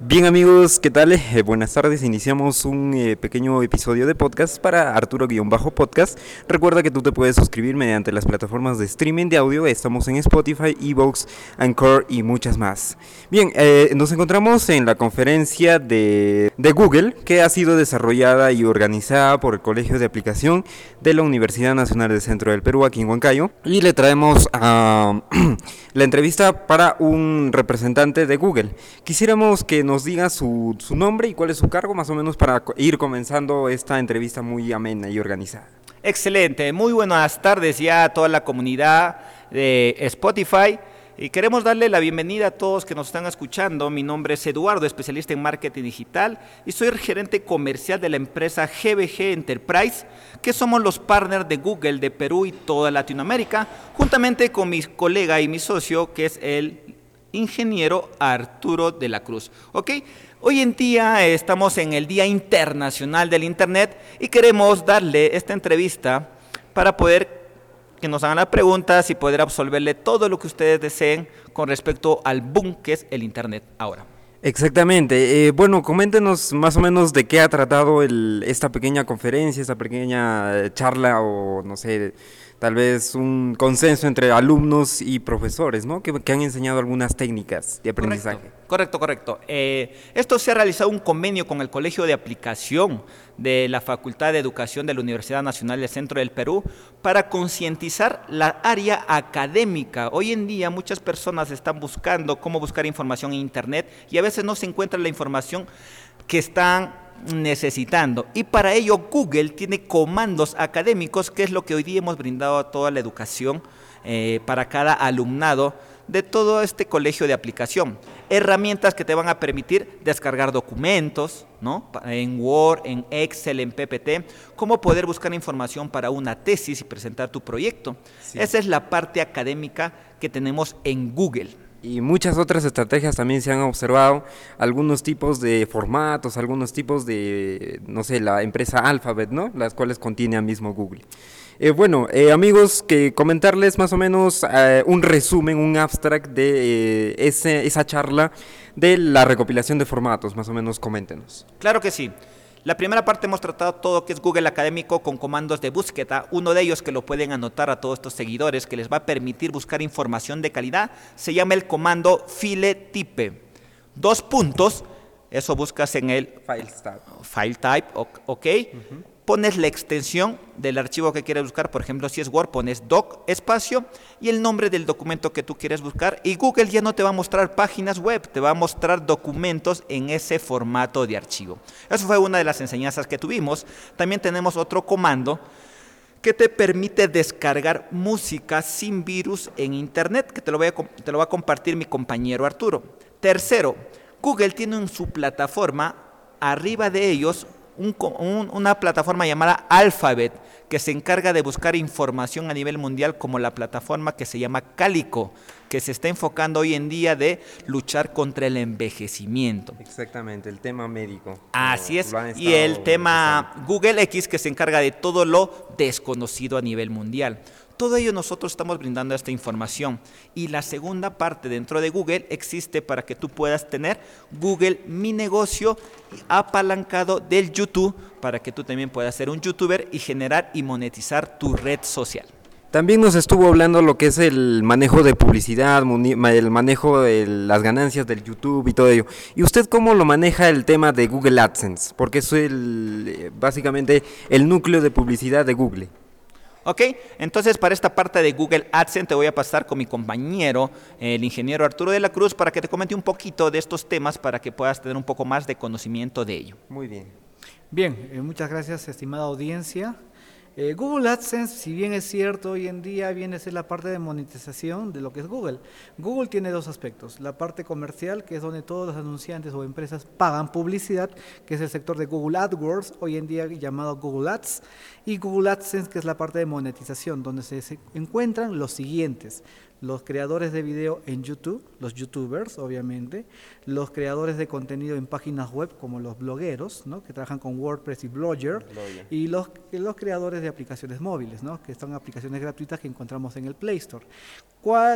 Bien amigos, ¿qué tal? Eh, buenas tardes, iniciamos un eh, pequeño episodio de podcast para Arturo-Podcast. Recuerda que tú te puedes suscribir mediante las plataformas de streaming de audio, estamos en Spotify, Evox, Anchor y muchas más. Bien, eh, nos encontramos en la conferencia de, de Google que ha sido desarrollada y organizada por el Colegio de Aplicación de la Universidad Nacional del Centro del Perú, aquí en Huancayo, y le traemos la entrevista para un representante de Google. Quisiéramos que nos diga su, su nombre y cuál es su cargo, más o menos para ir comenzando esta entrevista muy amena y organizada. Excelente, muy buenas tardes ya a toda la comunidad de Spotify. Y queremos darle la bienvenida a todos que nos están escuchando. Mi nombre es Eduardo, especialista en marketing digital y soy el gerente comercial de la empresa GBG Enterprise, que somos los partners de Google de Perú y toda Latinoamérica, juntamente con mi colega y mi socio, que es el ingeniero Arturo de la Cruz. ¿Ok? Hoy en día estamos en el Día Internacional del Internet y queremos darle esta entrevista para poder que nos hagan las preguntas y poder absolverle todo lo que ustedes deseen con respecto al boom que es el Internet ahora. Exactamente. Eh, bueno, coméntenos más o menos de qué ha tratado el, esta pequeña conferencia, esta pequeña charla o no sé, tal vez un consenso entre alumnos y profesores, ¿no? Que, han enseñado algunas técnicas de aprendizaje. Correcto, correcto. Eh, esto se ha realizado un convenio con el Colegio de Aplicación de la Facultad de Educación de la Universidad Nacional del Centro del Perú para concientizar la área académica. Hoy en día muchas personas están buscando cómo buscar información en Internet y a veces no se encuentra la información que están necesitando. Y para ello Google tiene comandos académicos, que es lo que hoy día hemos brindado a toda la educación eh, para cada alumnado de todo este colegio de aplicación. Herramientas que te van a permitir descargar documentos, ¿no? En Word, en Excel, en PPT, cómo poder buscar información para una tesis y presentar tu proyecto. Esa es la parte académica que tenemos en Google y muchas otras estrategias también se han observado, algunos tipos de formatos, algunos tipos de, no sé, la empresa Alphabet, ¿no? Las cuales contiene a mismo Google. Eh, bueno, eh, amigos, que comentarles más o menos eh, un resumen, un abstract de ese, esa charla de la recopilación de formatos, más o menos coméntenos. Claro que sí. La primera parte hemos tratado todo que es Google Académico con comandos de búsqueda. Uno de ellos que lo pueden anotar a todos estos seguidores que les va a permitir buscar información de calidad se llama el comando file type. Dos puntos, eso buscas en el file type, file type ok pones la extensión del archivo que quieres buscar, por ejemplo, si es Word, pones doc espacio y el nombre del documento que tú quieres buscar y Google ya no te va a mostrar páginas web, te va a mostrar documentos en ese formato de archivo. Eso fue una de las enseñanzas que tuvimos. También tenemos otro comando que te permite descargar música sin virus en Internet, que te lo, voy a, te lo va a compartir mi compañero Arturo. Tercero, Google tiene en su plataforma, arriba de ellos, una plataforma llamada Alphabet que se encarga de buscar información a nivel mundial como la plataforma que se llama Calico, que se está enfocando hoy en día de luchar contra el envejecimiento. Exactamente, el tema médico. Así es. Y el tema Google X que se encarga de todo lo desconocido a nivel mundial. Todo ello nosotros estamos brindando esta información. Y la segunda parte dentro de Google existe para que tú puedas tener Google Mi Negocio apalancado del YouTube para que tú también puedas ser un youtuber y generar y monetizar tu red social. También nos estuvo hablando lo que es el manejo de publicidad, el manejo de las ganancias del YouTube y todo ello. ¿Y usted cómo lo maneja el tema de Google AdSense? Porque es eh, básicamente el núcleo de publicidad de Google. ¿Ok? Entonces, para esta parte de Google AdSense te voy a pasar con mi compañero, el ingeniero Arturo de la Cruz, para que te comente un poquito de estos temas para que puedas tener un poco más de conocimiento de ello. Muy bien. Bien, eh, muchas gracias, estimada audiencia. Eh, Google AdSense, si bien es cierto, hoy en día viene a ser la parte de monetización de lo que es Google. Google tiene dos aspectos. La parte comercial, que es donde todos los anunciantes o empresas pagan publicidad, que es el sector de Google AdWords, hoy en día llamado Google Ads, y Google AdSense, que es la parte de monetización, donde se encuentran los siguientes los creadores de video en YouTube, los youtubers obviamente, los creadores de contenido en páginas web como los blogueros, ¿no? que trabajan con WordPress y Blogger, y los, los creadores de aplicaciones móviles, ¿no? que son aplicaciones gratuitas que encontramos en el Play Store.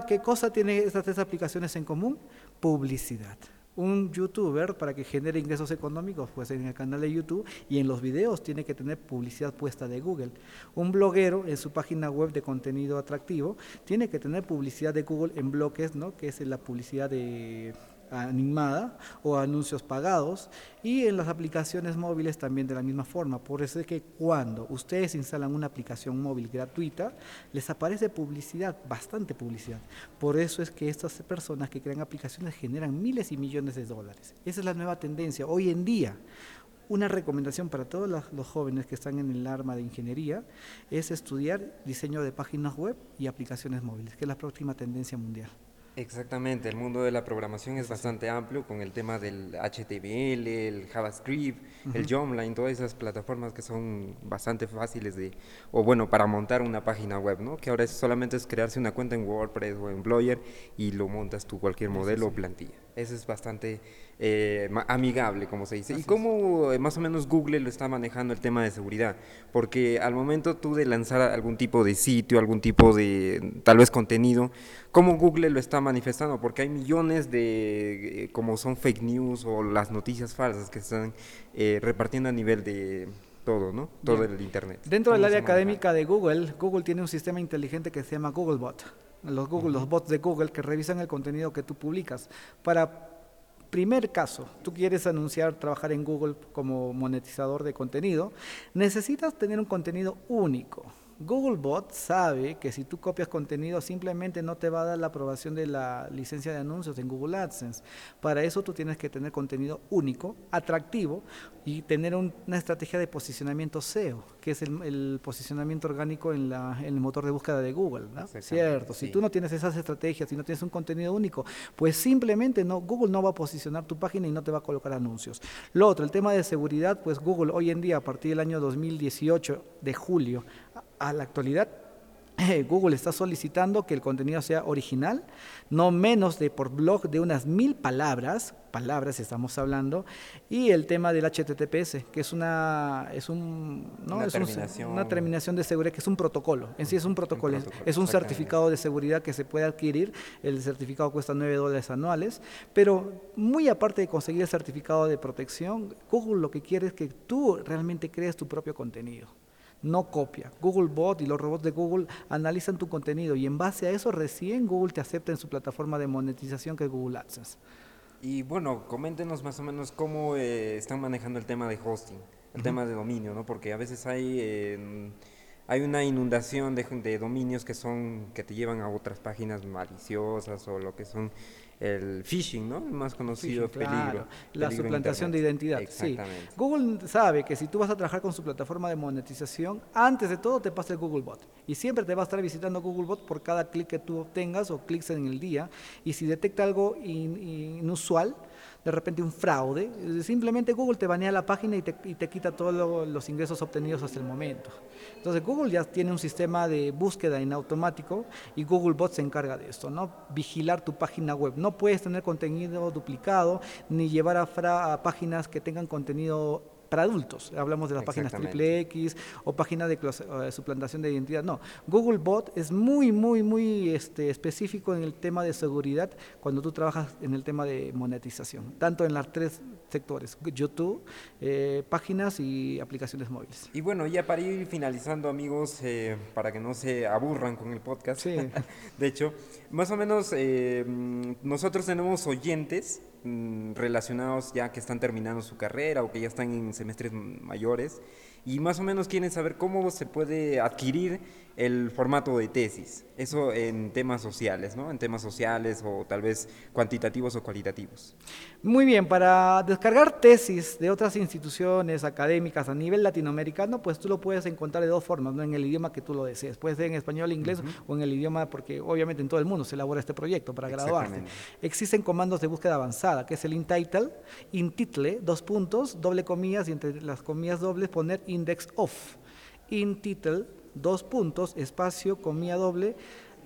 ¿Qué cosa tienen estas tres aplicaciones en común? Publicidad. Un youtuber para que genere ingresos económicos, pues en el canal de YouTube y en los videos tiene que tener publicidad puesta de Google. Un bloguero en su página web de contenido atractivo tiene que tener publicidad de Google en bloques, ¿no? que es la publicidad de animada o anuncios pagados y en las aplicaciones móviles también de la misma forma. Por eso es que cuando ustedes instalan una aplicación móvil gratuita, les aparece publicidad, bastante publicidad. Por eso es que estas personas que crean aplicaciones generan miles y millones de dólares. Esa es la nueva tendencia. Hoy en día, una recomendación para todos los jóvenes que están en el arma de ingeniería es estudiar diseño de páginas web y aplicaciones móviles, que es la próxima tendencia mundial. Exactamente, el mundo de la programación es bastante amplio con el tema del HTML, el JavaScript, el Jomline, todas esas plataformas que son bastante fáciles de, o bueno, para montar una página web, ¿no? Que ahora solamente es crearse una cuenta en WordPress o en Blogger y lo montas tú cualquier modelo o plantilla. Eso es bastante eh, amigable, como se dice. ¿Y cómo eh, más o menos Google lo está manejando el tema de seguridad? Porque al momento tú de lanzar algún tipo de sitio, algún tipo de tal vez contenido, ¿cómo Google lo está manifestando? Porque hay millones de, eh, como son fake news o las noticias falsas que están repartiendo a nivel de todo, ¿no? Todo el Internet. Dentro del área académica de Google, Google tiene un sistema inteligente que se llama Googlebot los, Google, los bots de Google que revisan el contenido que tú publicas. Para primer caso, tú quieres anunciar, trabajar en Google como monetizador de contenido, necesitas tener un contenido único. Googlebot sabe que si tú copias contenido simplemente no te va a dar la aprobación de la licencia de anuncios en Google AdSense. Para eso tú tienes que tener contenido único, atractivo y tener una estrategia de posicionamiento SEO, que es el, posicionamiento orgánico en, el motor de búsqueda de Google. Cierto, si tú no tienes esas estrategias, si no tienes un contenido único, pues simplemente no, Google no va a posicionar tu página y no te va a colocar anuncios. Lo otro, el tema de seguridad, pues Google hoy en día, a partir del año 2018 de julio, a la actualidad Google está solicitando que el contenido sea original, no menos de por blog de unas mil palabras, palabras estamos hablando, y el tema del HTTPS, que es una, es un, una, terminación. de seguridad, que es un protocolo, en sí es un protocolo, es un certificado de seguridad que se puede adquirir, el certificado cuesta 9 dólares anuales, pero muy aparte de conseguir el certificado de protección, Google lo que quiere es que tú realmente crees tu propio contenido no copia. Google Bot y los robots de Google analizan tu contenido y en base a eso recién Google te acepta en su plataforma de monetización que es Google AdSense. Y bueno, coméntenos más o menos cómo eh, están manejando el tema de hosting, el tema de dominio, ¿no? Porque a veces hay... Eh, hay una inundación de, de, dominios que son que te llevan a otras páginas maliciosas o lo que son el phishing, ¿no? El más conocido peligro. La suplantación de identidad. Sí. Google sabe que si tú vas a trabajar con su plataforma de monetización, antes de todo te pasa el Googlebot. Y siempre te va a estar visitando Googlebot por cada clic que tú obtengas o clics en el día. Y si detecta algo inusual, de repente un fraude, simplemente Google te banea la página y te, y te quita todos los ingresos obtenidos hasta el momento. Entonces Google ya tiene un sistema de búsqueda en automático y Googlebot se encarga de esto, ¿no? Vigilar tu página web. No puedes tener contenido duplicado ni llevar a, a páginas que tengan contenido para adultos. Hablamos de las páginas triple X o páginas de eh, suplantación de identidad. No, Google Bot es muy, muy, muy este, específico en el tema de seguridad cuando tú trabajas en el tema de monetización, tanto en las tres sectores, YouTube, eh, páginas y aplicaciones móviles. Y bueno, ya para ir finalizando, amigos, eh, para que no se aburran con el podcast, de hecho, más o menos mm, nosotros tenemos oyentes relacionados ya que están terminando su carrera o que ya están en semestres mayores y más o menos quieren saber cómo se puede adquirir el formato de tesis. Eso en temas sociales, ¿no? En temas sociales o tal vez cuantitativos o cualitativos. Muy bien, para descargar tesis de otras instituciones académicas a nivel latinoamericano, pues tú lo puedes encontrar de dos formas, ¿no? En el idioma que tú lo desees. Puede ser en español, inglés o en el idioma, porque obviamente en todo el mundo se elabora este proyecto para graduarse. Existen comandos de búsqueda avanzada, que es el intitle, intitle, dos puntos, doble comillas y entre las comillas dobles poner index of. Intitle dos puntos, espacio, comilla doble,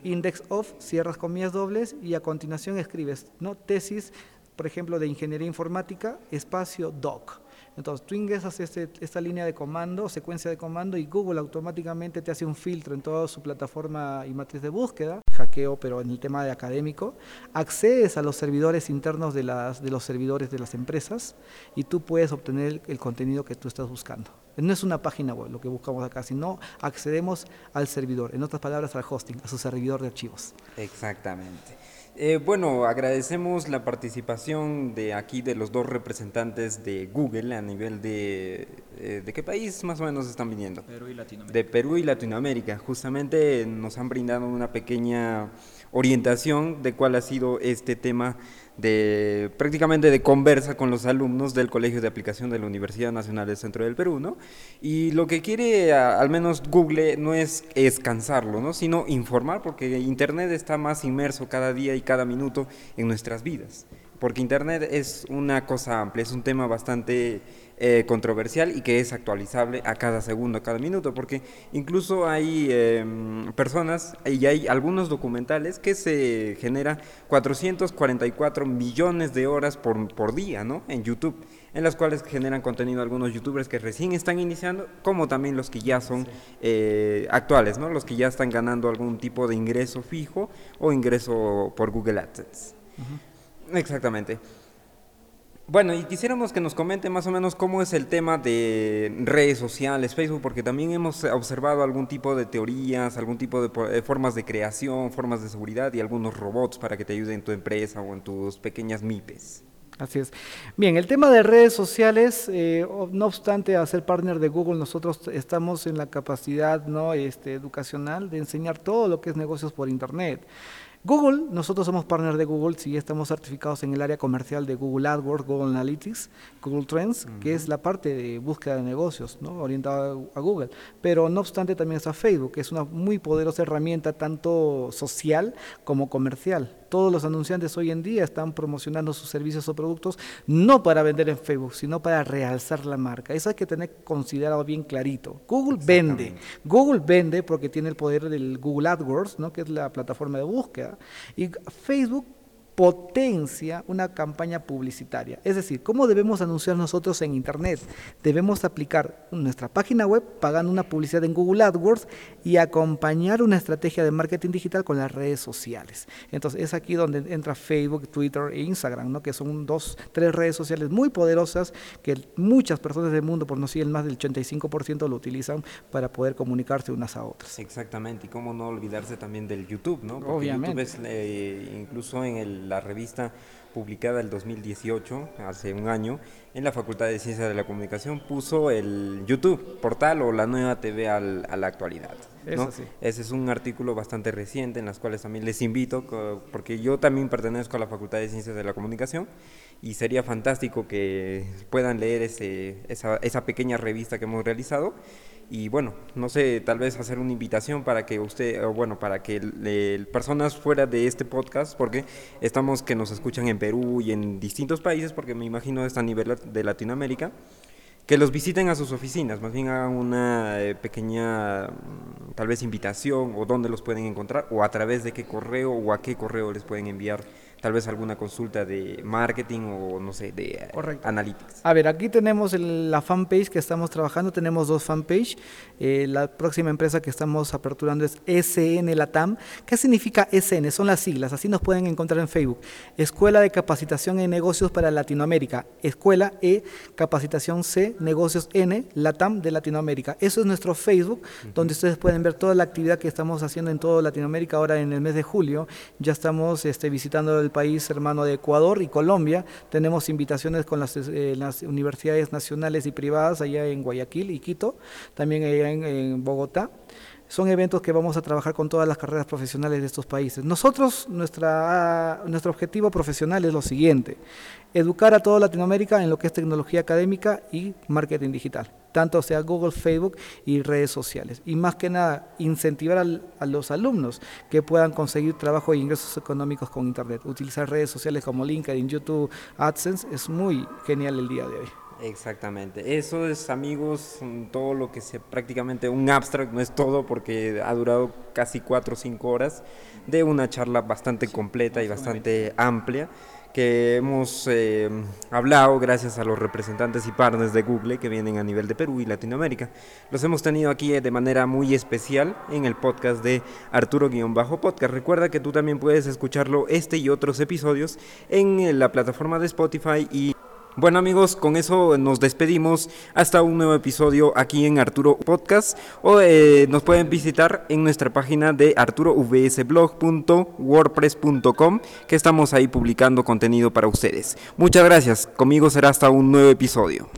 index of, cierras comillas dobles y a continuación escribes, ¿no? Tesis por ejemplo, de ingeniería informática, espacio doc. Entonces tú ingresas este, esta línea de comando, secuencia de comando, y Google automáticamente te hace un filtro en toda su plataforma y matriz de búsqueda, hackeo, pero en el tema de académico, accedes a los servidores internos de, las, de los servidores de las empresas y tú puedes obtener el contenido que tú estás buscando. No es una página web lo que buscamos acá, sino accedemos al servidor, en otras palabras al hosting, a su servidor de archivos. Exactamente. Eh, bueno, agradecemos la participación de aquí de los dos representantes de Google a nivel de... Eh, ¿De qué país más o menos están viniendo? Perú y Latinoamérica. De Perú y Latinoamérica. Justamente nos han brindado una pequeña orientación de cuál ha sido este tema de prácticamente de conversa con los alumnos del Colegio de Aplicación de la Universidad Nacional del Centro del Perú, ¿no? Y lo que quiere al menos Google no es, es cansarlo, ¿no? Sino informar, porque Internet está más inmerso cada día y cada minuto en nuestras vidas. Porque Internet es una cosa amplia, es un tema bastante eh, controversial y que es actualizable a cada segundo, a cada minuto, porque incluso hay em, personas y hay algunos documentales que se genera 444 millones de horas por, por día, ¿no? En YouTube, en las cuales generan contenido algunos youtubers que recién están iniciando, como también los que ya son eh, actuales, ¿no? Los que ya están ganando algún tipo de ingreso fijo o ingreso por Google AdSense. Exactamente. Bueno, y quisiéramos que nos comente más o menos cómo es el tema de redes sociales, Facebook, porque también hemos observado algún tipo de teorías, algún tipo de eh, formas de creación, formas de seguridad y algunos robots para que te ayuden en tu empresa o en tus pequeñas MIPES. Así es. Bien, el tema de redes sociales, eh, no obstante a ser partner de Google, nosotros estamos en la capacidad ¿no? este, educacional de enseñar todo lo que es negocios por Internet. Google, nosotros somos partner de Google, sí estamos certificados en el área comercial de Google AdWords, Google Analytics, Google Trends, que es la parte de búsqueda de negocios, ¿no? orientada a Google. Pero no obstante también está Facebook, que es una muy poderosa herramienta tanto social como comercial todos los anunciantes hoy en día están promocionando sus servicios o productos no para vender en Facebook, sino para realzar la marca. Eso hay que tener considerado bien clarito. Google vende. Google vende porque tiene el poder del Google AdWords, ¿no? que es la plataforma de búsqueda. Y Facebook potencia una campaña publicitaria. Es decir, ¿cómo debemos anunciar nosotros en Internet? Debemos aplicar nuestra página web pagando una publicidad en Google AdWords y acompañar una estrategia de marketing digital con las redes sociales. Entonces es aquí donde entra Facebook, Twitter e Instagram, ¿no? que son dos, tres redes sociales muy poderosas que muchas personas del mundo, por no decir el más del 85%, lo utilizan para poder comunicarse unas a otras. Exactamente, y cómo no olvidarse también del YouTube, ¿no? Porque Obviamente. YouTube es, eh, incluso en el la revista publicada el 2018, hace un año, en la Facultad de Ciencias de la Comunicación, puso el YouTube, portal o la nueva TV al, a la actualidad. Ese es un artículo bastante reciente en las cuales también les invito, porque yo también pertenezco a la Facultad de Ciencias de la Comunicación y sería fantástico que puedan leer ese, esa, esa pequeña revista que hemos realizado y bueno, no sé, tal vez hacer una invitación para que usted, o bueno, para que personas fuera de este podcast, porque estamos que nos escuchan en Perú y en distintos países, porque me imagino está a nivel de Latinoamérica, que los visiten a sus oficinas, más bien hagan una eh, pequeña, mm, tal vez invitación, o dónde los pueden encontrar, o a través de qué correo o a qué correo les pueden enviar tal vez alguna consulta de marketing o no sé, de analytics. A ver, aquí tenemos la fanpage que estamos trabajando, tenemos dos fanpage. Eh, la próxima empresa que estamos aperturando es SN Latam. ¿Qué significa SN? Son las siglas, así nos pueden encontrar en Facebook. Escuela de Capacitación en Negocios para Latinoamérica. Escuela E, Capacitación C, Negocios N, Latam de Latinoamérica. Eso es nuestro Facebook, donde ustedes pueden ver toda la actividad que estamos haciendo en toda Latinoamérica. Ahora en el mes de julio ya estamos este, visitando el país hermano de Ecuador y Colombia. Tenemos invitaciones con las, eh, las universidades nacionales y privadas allá en Guayaquil y Quito, también allá en, Bogotá son eventos que vamos a trabajar con todas las carreras profesionales de estos países. Nosotros, nuestra, nuestro objetivo profesional es lo siguiente, educar a toda Latinoamérica en lo que es tecnología académica y marketing digital tanto sea Google, Facebook y redes sociales. Y más que nada, incentivar a los alumnos que puedan conseguir trabajo e ingresos económicos con Internet. Utilizar redes sociales como LinkedIn, YouTube, AdSense es muy genial el día de hoy. Exactamente. Eso es, amigos, todo lo que se prácticamente un abstract, no es todo porque ha durado casi cuatro o cinco horas de una charla bastante completa y bastante amplia que hemos eh, hablado gracias a los representantes y partners de Google que vienen a nivel de Perú y Latinoamérica. Los hemos tenido aquí de manera muy especial en el podcast de Arturo-Podcast. Recuerda que tú también puedes escucharlo este y otros episodios en la plataforma de Spotify y bueno amigos, con eso nos despedimos hasta un nuevo episodio aquí en Arturo Podcast o eh, nos pueden visitar en nuestra página de arturovsblog.wordpress.com que estamos ahí publicando contenido para ustedes. Muchas gracias, conmigo será hasta un nuevo episodio.